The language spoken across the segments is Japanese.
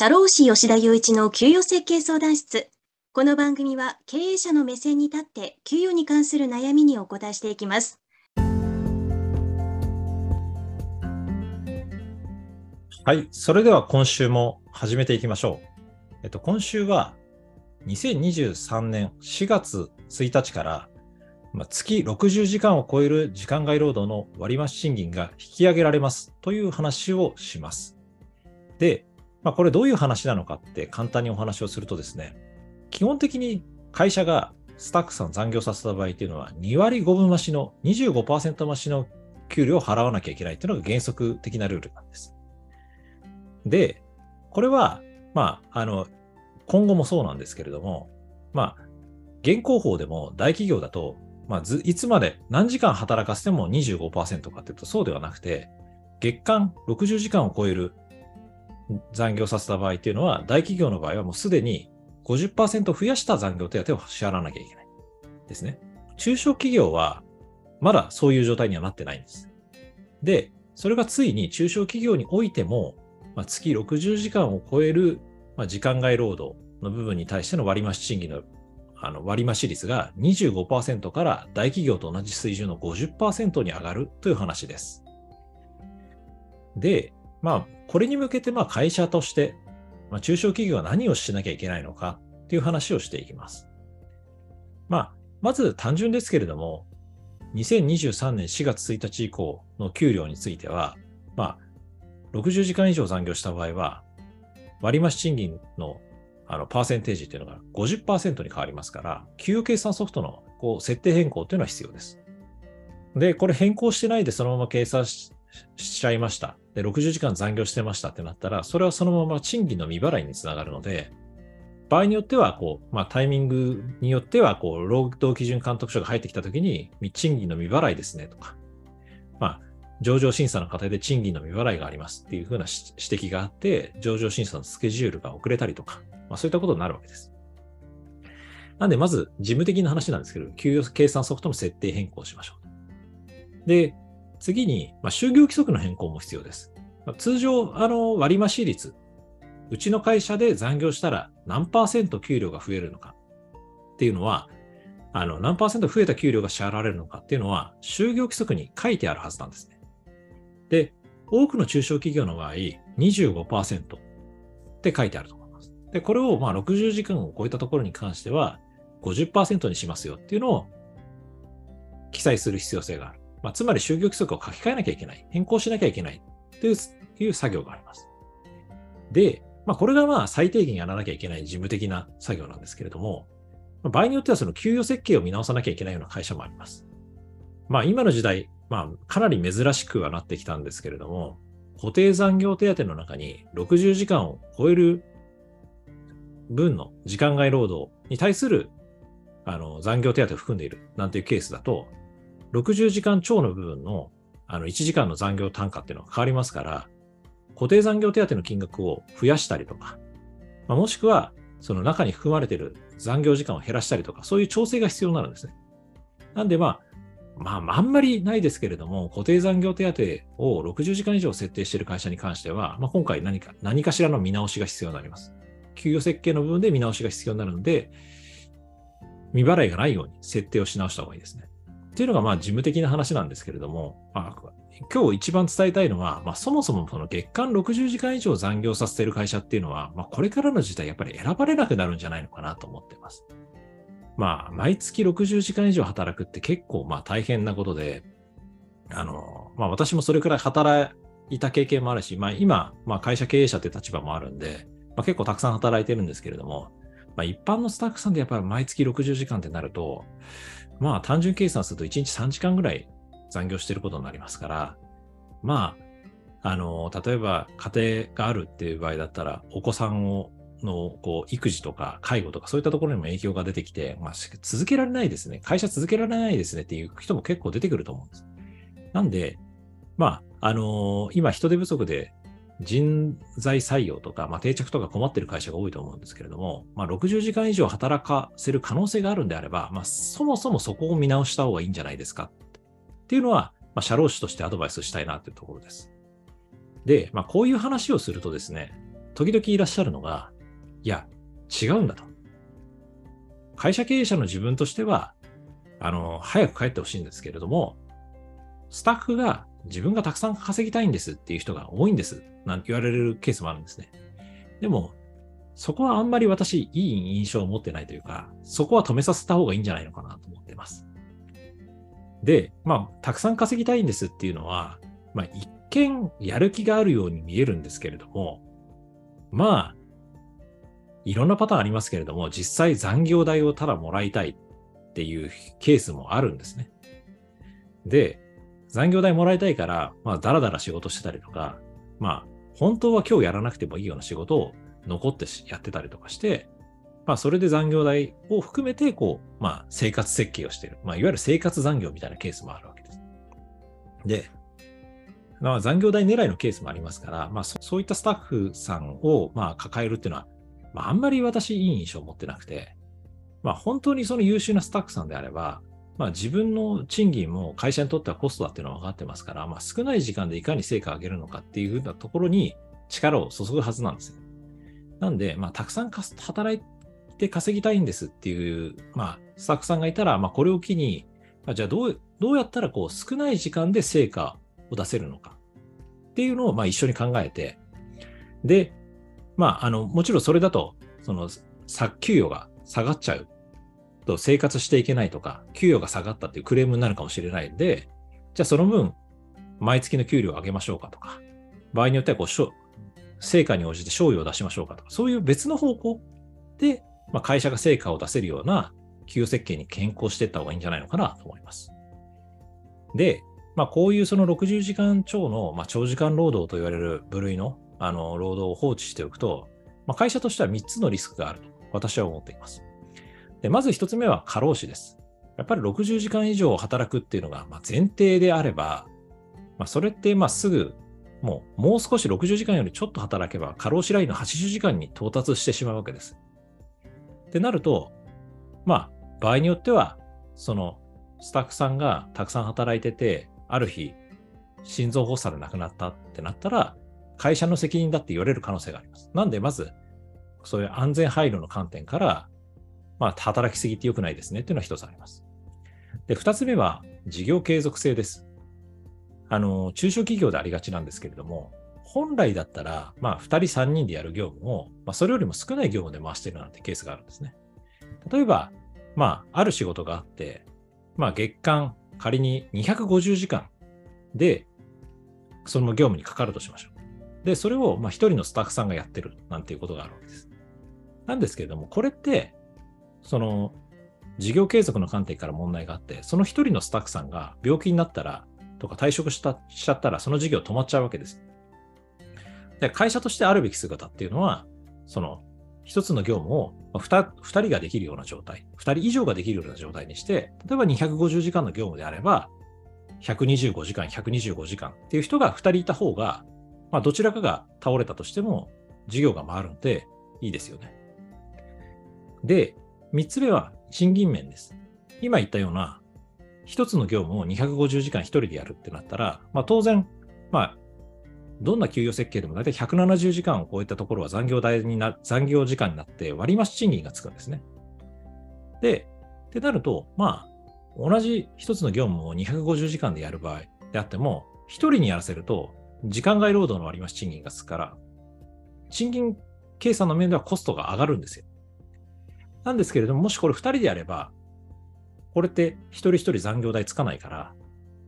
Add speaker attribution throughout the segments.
Speaker 1: 社労士吉田雄一の給与設計相談室。この番組は経営者の目線に立って給与に関する悩みにお答えしていきます。
Speaker 2: はい、それでは今週も始めていきましょう。えっと、今週は2023年4月1日から、まあ、月60時間を超える時間外労働の割増賃金が引き上げられますという話をします。で、まあ、これどういう話なのかって簡単にお話をするとですね、基本的に会社がスタッフさん残業させた場合っていうのは、2割5分増しの25%増しの給料を払わなきゃいけないっていうのが原則的なルールなんです。で、これは、まあ、あの、今後もそうなんですけれども、まあ、現行法でも大企業だと、まあ、いつまで何時間働かせても25%かっていうとそうではなくて、月間60時間を超える残業させた場合っていうのは、大企業の場合はもうすでに50%増やした残業手当を支払わなきゃいけないですね。中小企業はまだそういう状態にはなってないんです。で、それがついに中小企業においても、まあ、月60時間を超える、ま、時間外労働の部分に対しての割増賃金のあの割増率が25%から大企業と同じ水準の50%に上がるという話です。で、まあ、これに向けて、まあ、会社として、まあ、中小企業は何をしなきゃいけないのかっていう話をしていきます。まあ、まず単純ですけれども、2023年4月1日以降の給料については、まあ、60時間以上残業した場合は、割増賃金のあのパーセンテージっていうのが50%に変わりますから、給与計算ソフトのこう設定変更っていうのは必要です。で、これ変更してないでそのまま計算ししちゃいました。で、60時間残業してましたってなったら、それはそのまま賃金の未払いにつながるので、場合によっては、こう、まあ、タイミングによっては、こう、労働基準監督署が入ってきたときに、賃金の未払いですねとか、まあ、上場審査の過程で賃金の未払いがありますっていうふうな指摘があって、上場審査のスケジュールが遅れたりとか、まあ、そういったことになるわけです。なんで、まず、事務的な話なんですけど、給与計算ソフトの設定変更しましょう。で、次に、まあ、就業規則の変更も必要です。まあ、通常、あの、割増率、うちの会社で残業したら何パーセント給料が増えるのかっていうのは、あの、何パーセント増えた給料が支払われるのかっていうのは、就業規則に書いてあるはずなんですね。で、多くの中小企業の場合、25%って書いてあると思います。で、これをまあ60時間を超えたところに関しては、50%にしますよっていうのを記載する必要性がある。まあ、つまり就業規則を書き換えなきゃいけない。変更しなきゃいけないという作業があります。で、まあ、これがまあ最低限やらなきゃいけない事務的な作業なんですけれども、場合によってはその給与設計を見直さなきゃいけないような会社もあります。まあ今の時代、まあかなり珍しくはなってきたんですけれども、固定残業手当の中に60時間を超える分の時間外労働に対するあの残業手当を含んでいるなんていうケースだと、60時間超の部分のあの1時間の残業単価っていうのが変わりますから、固定残業手当の金額を増やしたりとか、まあ、もしくはその中に含まれている残業時間を減らしたりとか、そういう調整が必要になるんですね。なんでまあ、まあ、あんまりないですけれども、固定残業手当を60時間以上設定している会社に関しては、まあ、今回何か、何かしらの見直しが必要になります。給与設計の部分で見直しが必要になるので、未払いがないように設定をし直した方がいいですね。っていうのがまあ事務的な話なんですけれども、まあ、今日一番伝えたいのは、まあ、そもそもその月間60時間以上残業させてる会社っていうのは、まあ、これからの時代やっぱり選ばれなくなるんじゃないのかなと思ってます。まあ、毎月60時間以上働くって結構まあ大変なことで、あの、まあ私もそれくらい働いた経験もあるし、まあ今、まあ会社経営者って立場もあるんで、まあ結構たくさん働いてるんですけれども、まあ一般のスタッフさんでやっぱり毎月60時間ってなると、まあ単純計算すると1日3時間ぐらい残業してることになりますから、まあ、あの、例えば家庭があるっていう場合だったら、お子さんをのこう育児とか介護とかそういったところにも影響が出てきて、まあ、続けられないですね。会社続けられないですねっていう人も結構出てくると思うんです。なんで、まあ、あのー、今人手不足で人材採用とか、まあ、定着とか困ってる会社が多いと思うんですけれども、まあ、60時間以上働かせる可能性があるんであれば、まあ、そもそもそこを見直した方がいいんじゃないですかっていうのは、まあ、社労士としてアドバイスしたいなというところです。で、まあ、こういう話をするとですね、時々いらっしゃるのが、いや、違うんだと。会社経営者の自分としては、あの、早く帰ってほしいんですけれども、スタッフが自分がたくさん稼ぎたいんですっていう人が多いんです。なんて言われるケースもあるんですね。でも、そこはあんまり私、いい印象を持ってないというか、そこは止めさせた方がいいんじゃないのかなと思ってます。で、まあ、たくさん稼ぎたいんですっていうのは、まあ、一見やる気があるように見えるんですけれども、まあ、いろんなパターンありますけれども、実際残業代をただもらいたいっていうケースもあるんですね。で、残業代もらいたいから、まあ、だらだら仕事してたりとか、まあ、本当は今日やらなくてもいいような仕事を残ってやってたりとかして、まあ、それで残業代を含めて、こう、まあ、生活設計をしている。まあ、いわゆる生活残業みたいなケースもあるわけです。で、まあ、残業代狙いのケースもありますから、まあ、そういったスタッフさんを、まあ、抱えるっていうのは、まあ、あんまり私いい印象を持ってなくて、まあ、本当にその優秀なスタッフさんであれば、まあ、自分の賃金も会社にとってはコストだっていうのは分かってますから、まあ、少ない時間でいかに成果を上げるのかっていうふうなところに力を注ぐはずなんですよ。なんで、まあ、たくさん働いて稼ぎたいんですっていう、まあ、スタッフさんがいたら、まあ、これを機に、まあ、じゃあどう、どうやったらこう少ない時間で成果を出せるのかっていうのをまあ一緒に考えて、で、まあ、あの、もちろんそれだと、その、給与が下がっちゃうと生活していけないとか、給与が下がったっていうクレームになるかもしれないんで、じゃあその分、毎月の給料を上げましょうかとか、場合によってはこう、成果に応じて賞与を出しましょうかとか、そういう別の方向で、まあ、会社が成果を出せるような給与設計に変更していった方がいいんじゃないのかなと思います。で、まあ、こういうその60時間超の、まあ、長時間労働と言われる部類のあの労働を放置しておくと、まあ、会社としては3つのリスクがあると私は思っています。でまず1つ目は過労死です。やっぱり60時間以上働くっていうのが前提であれば、まあ、それってまあすぐもうもう少し60時間よりちょっと働けば過労死ラインの80時間に到達してしまうわけです。ってなると、まあ場合によってはそのスタッフさんがたくさん働いてて、ある日、心臓発作で亡くなったってなったら、会社の責任だって言われる可能性があります。なんで、まず、そういう安全配慮の観点から、まあ、働きすぎて良くないですねっていうのは一つあります。で、二つ目は、事業継続性です。あの、中小企業でありがちなんですけれども、本来だったら、まあ、二人三人でやる業務を、まあ、それよりも少ない業務で回してるなんてケースがあるんですね。例えば、まあ、ある仕事があって、まあ、月間仮に250時間で、その業務にかかるとしましょう。で、それをまあ一人のスタッフさんがやってるなんていうことがあるわけです。なんですけれども、これって、その事業継続の観点から問題があって、その一人のスタッフさんが病気になったら、とか退職したしちゃったら、その事業止まっちゃうわけです。で会社としてあるべき姿っていうのは、その一つの業務を二人ができるような状態、二人以上ができるような状態にして、例えば250時間の業務であれば、125時間、125時間っていう人が2人いた方が、まあ、どちらかが倒れたとしても、事業が回るのでいいですよね。で、3つ目は賃金面です。今言ったような、1つの業務を250時間1人でやるってなったら、まあ、当然、まあ、どんな給与設計でも大体170時間を超えたところは残業代にな、残業時間になって割増賃金がつくんですね。で、ってなると、まあ、同じ一つの業務を250時間でやる場合であっても、一人にやらせると、時間外労働の割増賃金がつくから、賃金計算の面ではコストが上がるんですよ。なんですけれども、もしこれ二人でやれば、これって一人一人残業代つかないから、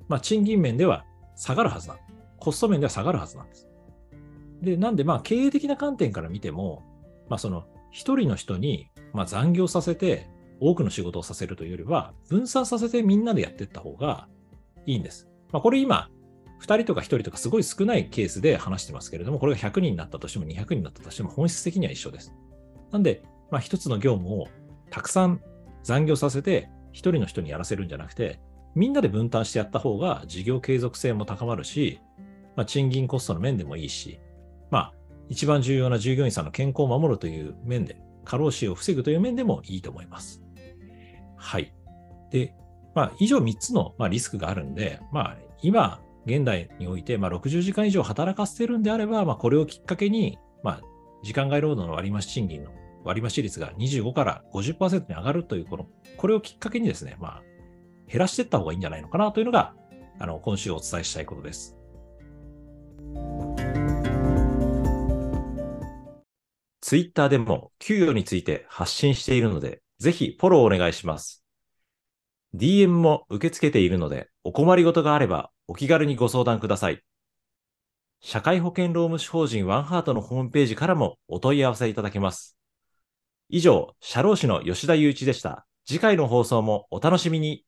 Speaker 2: まあ、賃金面では下がるはずなんコスト面では下がるはずなんです。で、なんで、まあ、経営的な観点から見ても、まあ、その、一人の人に、ま、残業させて、多くの仕事をさせるというよりは、分散させてみんなでやっていった方がいいんです。ま、これ今、2人とか1人とかすごい少ないケースで話してますけれども、これが100人になったとしても200人になったとしても本質的には一緒です。なんで、まあ、1つの業務をたくさん残業させて1人の人にやらせるんじゃなくて、みんなで分担してやった方が事業継続性も高まるし、まあ、賃金コストの面でもいいし、まあ、一番重要な従業員さんの健康を守るという面で、過労死を防ぐという面でもいいと思います。はい。で、まあ、以上3つの、まあ、リスクがあるんで、まあ、今、現代において、まあ、60時間以上働かせてるんであれば、まあ、これをきっかけに、まあ、時間外労働の割増賃金の割増率が25から50%に上がるという、この、これをきっかけにですね、まあ、減らしていった方がいいんじゃないのかなというのが、あの、今週お伝えしたいことです。ツイッターでも給与について発信しているので、ぜひフォローお願いします。DM も受け付けているので、お困りごとがあればお気軽にご相談ください。社会保険労務士法人ワンハートのホームページからもお問い合わせいただけます。以上、社労士の吉田祐一でした。次回の放送もお楽しみに。